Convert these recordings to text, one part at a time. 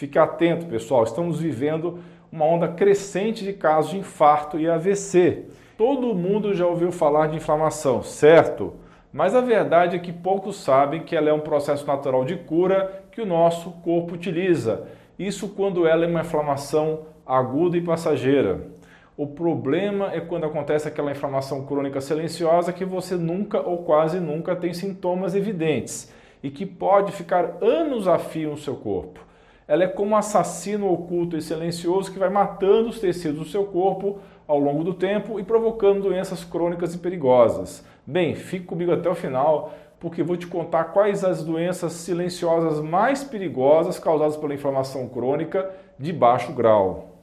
Fique atento, pessoal, estamos vivendo uma onda crescente de casos de infarto e AVC. Todo mundo já ouviu falar de inflamação, certo? Mas a verdade é que poucos sabem que ela é um processo natural de cura que o nosso corpo utiliza. Isso quando ela é uma inflamação aguda e passageira. O problema é quando acontece aquela inflamação crônica silenciosa que você nunca ou quase nunca tem sintomas evidentes e que pode ficar anos a fio no seu corpo. Ela é como um assassino oculto e silencioso que vai matando os tecidos do seu corpo ao longo do tempo e provocando doenças crônicas e perigosas. Bem, fique comigo até o final, porque vou te contar quais as doenças silenciosas mais perigosas causadas pela inflamação crônica de baixo grau.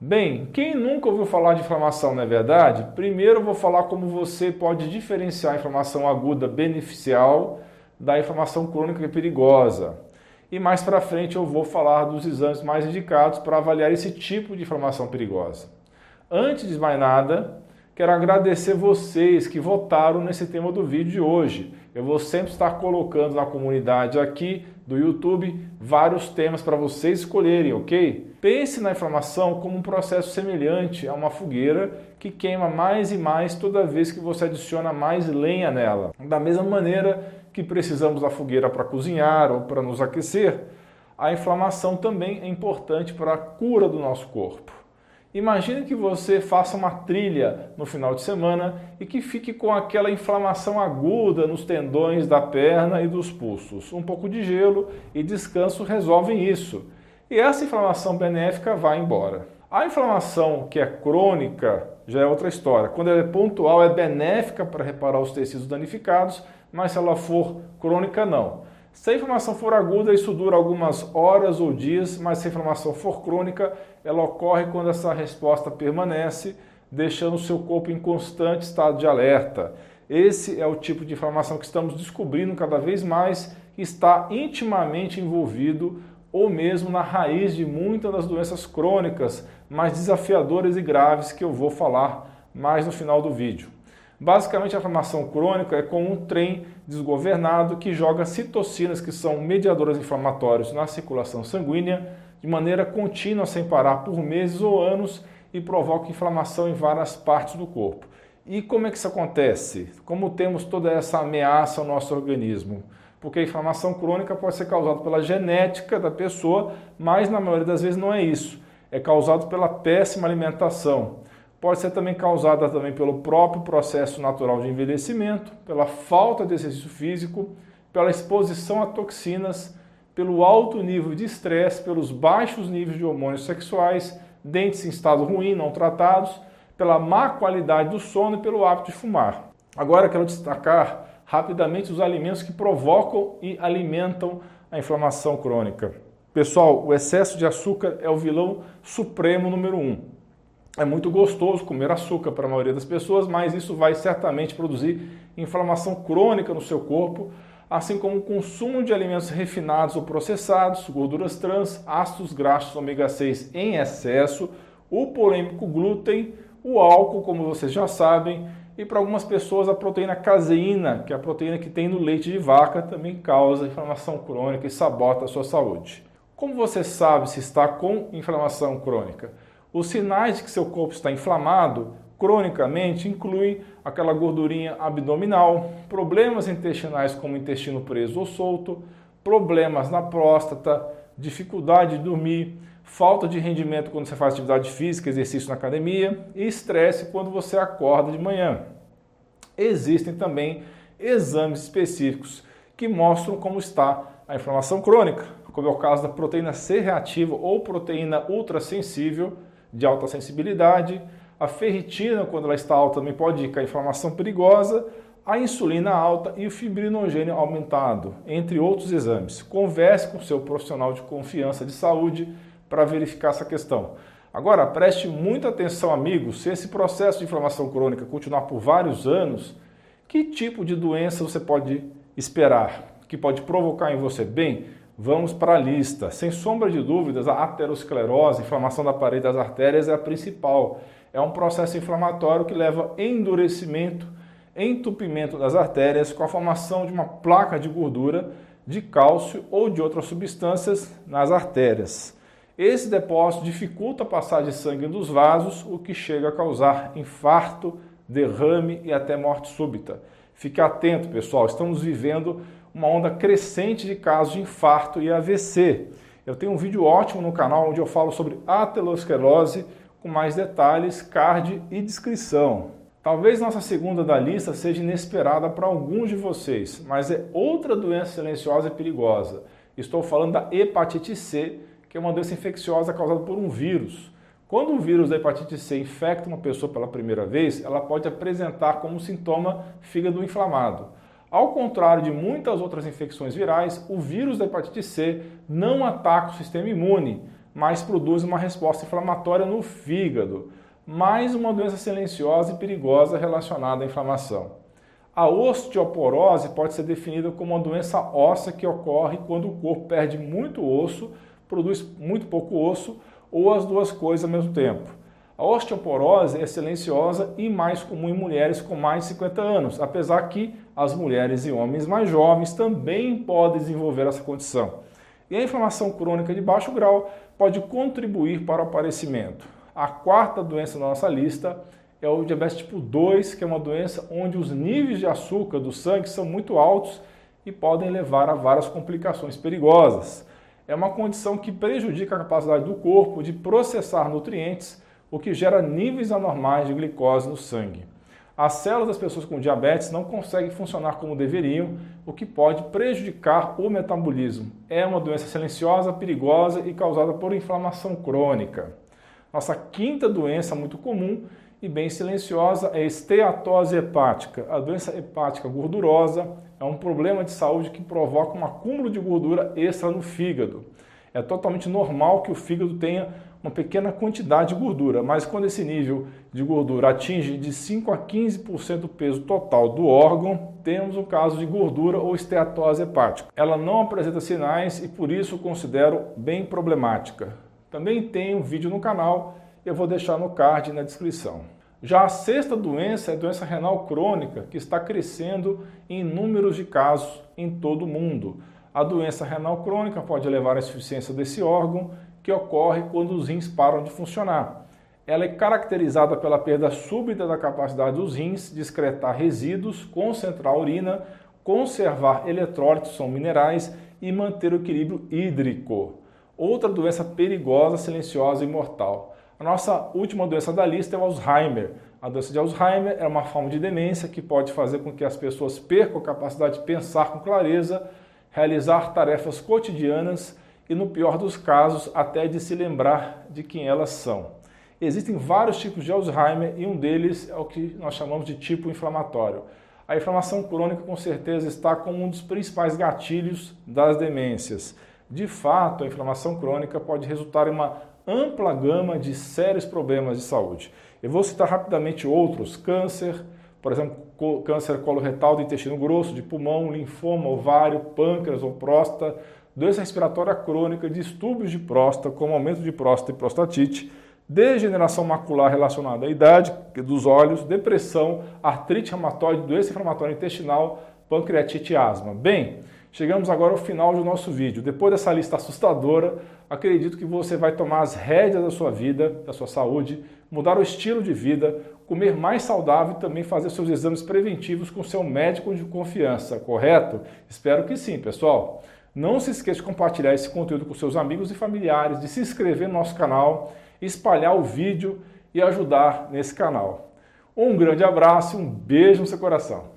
Bem, quem nunca ouviu falar de inflamação, não é verdade? Primeiro eu vou falar como você pode diferenciar a inflamação aguda beneficial da inflamação crônica perigosa. E mais para frente eu vou falar dos exames mais indicados para avaliar esse tipo de inflamação perigosa. Antes de mais nada, quero agradecer vocês que votaram nesse tema do vídeo de hoje. Eu vou sempre estar colocando na comunidade aqui do YouTube vários temas para vocês escolherem, ok? Pense na inflamação como um processo semelhante a uma fogueira que queima mais e mais toda vez que você adiciona mais lenha nela. Da mesma maneira que precisamos da fogueira para cozinhar ou para nos aquecer, a inflamação também é importante para a cura do nosso corpo. Imagine que você faça uma trilha no final de semana e que fique com aquela inflamação aguda nos tendões da perna e dos pulsos. Um pouco de gelo e descanso resolvem isso. E essa inflamação benéfica vai embora. A inflamação que é crônica já é outra história. Quando ela é pontual, é benéfica para reparar os tecidos danificados, mas se ela for crônica, não. Se a inflamação for aguda, isso dura algumas horas ou dias, mas se a inflamação for crônica, ela ocorre quando essa resposta permanece, deixando o seu corpo em constante estado de alerta. Esse é o tipo de inflamação que estamos descobrindo cada vez mais que está intimamente envolvido ou mesmo na raiz de muitas das doenças crônicas mais desafiadoras e graves que eu vou falar mais no final do vídeo. Basicamente, a inflamação crônica é como um trem desgovernado que joga citocinas, que são mediadores inflamatórios, na circulação sanguínea de maneira contínua, sem parar por meses ou anos e provoca inflamação em várias partes do corpo. E como é que isso acontece? Como temos toda essa ameaça ao nosso organismo? Porque a inflamação crônica pode ser causada pela genética da pessoa, mas na maioria das vezes não é isso. É causado pela péssima alimentação pode ser também causada também pelo próprio processo natural de envelhecimento, pela falta de exercício físico, pela exposição a toxinas, pelo alto nível de estresse, pelos baixos níveis de hormônios sexuais, dentes em estado ruim, não tratados, pela má qualidade do sono e pelo hábito de fumar. Agora quero destacar rapidamente os alimentos que provocam e alimentam a inflamação crônica. Pessoal, o excesso de açúcar é o vilão supremo número um. É muito gostoso comer açúcar para a maioria das pessoas, mas isso vai certamente produzir inflamação crônica no seu corpo, assim como o consumo de alimentos refinados ou processados, gorduras trans, ácidos graxos ômega 6 em excesso, o polêmico glúten, o álcool, como vocês já sabem, e para algumas pessoas a proteína caseína, que é a proteína que tem no leite de vaca, também causa inflamação crônica e sabota a sua saúde. Como você sabe se está com inflamação crônica? Os sinais de que seu corpo está inflamado cronicamente incluem aquela gordurinha abdominal, problemas intestinais como intestino preso ou solto, problemas na próstata, dificuldade de dormir, falta de rendimento quando você faz atividade física, exercício na academia e estresse quando você acorda de manhã. Existem também exames específicos que mostram como está a inflamação crônica, como é o caso da proteína C reativa ou proteína ultrassensível de alta sensibilidade. A ferritina, quando ela está alta, também pode indicar inflamação perigosa. A insulina alta e o fibrinogênio aumentado, entre outros exames. Converse com seu profissional de confiança de saúde para verificar essa questão. Agora, preste muita atenção, amigos, se esse processo de inflamação crônica continuar por vários anos, que tipo de doença você pode esperar? Que pode provocar em você? Bem, Vamos para a lista. Sem sombra de dúvidas, a aterosclerose, inflamação da parede das artérias, é a principal. É um processo inflamatório que leva endurecimento, entupimento das artérias com a formação de uma placa de gordura de cálcio ou de outras substâncias nas artérias. Esse depósito dificulta a passagem de sangue dos vasos, o que chega a causar infarto, derrame e até morte súbita. Fique atento, pessoal, estamos vivendo uma onda crescente de casos de infarto e AVC. Eu tenho um vídeo ótimo no canal onde eu falo sobre aterosclerose com mais detalhes, card e descrição. Talvez nossa segunda da lista seja inesperada para alguns de vocês, mas é outra doença silenciosa e perigosa. Estou falando da hepatite C, que é uma doença infecciosa causada por um vírus. Quando o vírus da hepatite C infecta uma pessoa pela primeira vez, ela pode apresentar como sintoma fígado inflamado. Ao contrário de muitas outras infecções virais, o vírus da hepatite C não ataca o sistema imune, mas produz uma resposta inflamatória no fígado. Mais uma doença silenciosa e perigosa relacionada à inflamação. A osteoporose pode ser definida como uma doença óssea que ocorre quando o corpo perde muito osso, produz muito pouco osso ou as duas coisas ao mesmo tempo. A osteoporose é silenciosa e mais comum em mulheres com mais de 50 anos, apesar que as mulheres e homens mais jovens também podem desenvolver essa condição. E a inflamação crônica de baixo grau pode contribuir para o aparecimento. A quarta doença da nossa lista é o diabetes tipo 2, que é uma doença onde os níveis de açúcar do sangue são muito altos e podem levar a várias complicações perigosas é uma condição que prejudica a capacidade do corpo de processar nutrientes, o que gera níveis anormais de glicose no sangue. As células das pessoas com diabetes não conseguem funcionar como deveriam, o que pode prejudicar o metabolismo. É uma doença silenciosa, perigosa e causada por inflamação crônica. Nossa quinta doença muito comum e bem silenciosa é esteatose hepática. A doença hepática gordurosa é um problema de saúde que provoca um acúmulo de gordura extra no fígado. É totalmente normal que o fígado tenha uma pequena quantidade de gordura, mas quando esse nível de gordura atinge de 5 a 15% do peso total do órgão, temos o caso de gordura ou esteatose hepática. Ela não apresenta sinais e por isso considero bem problemática. Também tem um vídeo no canal eu vou deixar no card na descrição. Já a sexta doença é a doença renal crônica, que está crescendo em números de casos em todo o mundo. A doença renal crônica pode levar à insuficiência desse órgão, que ocorre quando os rins param de funcionar. Ela é caracterizada pela perda súbita da capacidade dos rins de excretar resíduos, concentrar a urina, conservar eletrólitos, são minerais, e manter o equilíbrio hídrico. Outra doença perigosa, silenciosa e mortal. A nossa última doença da lista é o Alzheimer. A doença de Alzheimer é uma forma de demência que pode fazer com que as pessoas percam a capacidade de pensar com clareza, realizar tarefas cotidianas e, no pior dos casos, até de se lembrar de quem elas são. Existem vários tipos de Alzheimer e um deles é o que nós chamamos de tipo inflamatório. A inflamação crônica, com certeza, está como um dos principais gatilhos das demências. De fato, a inflamação crônica pode resultar em uma ampla gama de sérios problemas de saúde. Eu vou citar rapidamente outros: câncer, por exemplo, câncer coloretal do intestino grosso, de pulmão, linfoma, ovário, pâncreas ou próstata, doença respiratória crônica, distúrbios de próstata, como aumento de próstata e prostatite, degeneração macular relacionada à idade dos olhos, depressão, artrite reumatoide, doença inflamatória intestinal, pancreatite e asma. Bem, chegamos agora ao final do nosso vídeo. Depois dessa lista assustadora, acredito que você vai tomar as rédeas da sua vida, da sua saúde, mudar o estilo de vida, comer mais saudável e também fazer seus exames preventivos com seu médico de confiança, correto? Espero que sim, pessoal. Não se esqueça de compartilhar esse conteúdo com seus amigos e familiares, de se inscrever no nosso canal, espalhar o vídeo e ajudar nesse canal. Um grande abraço e um beijo no seu coração.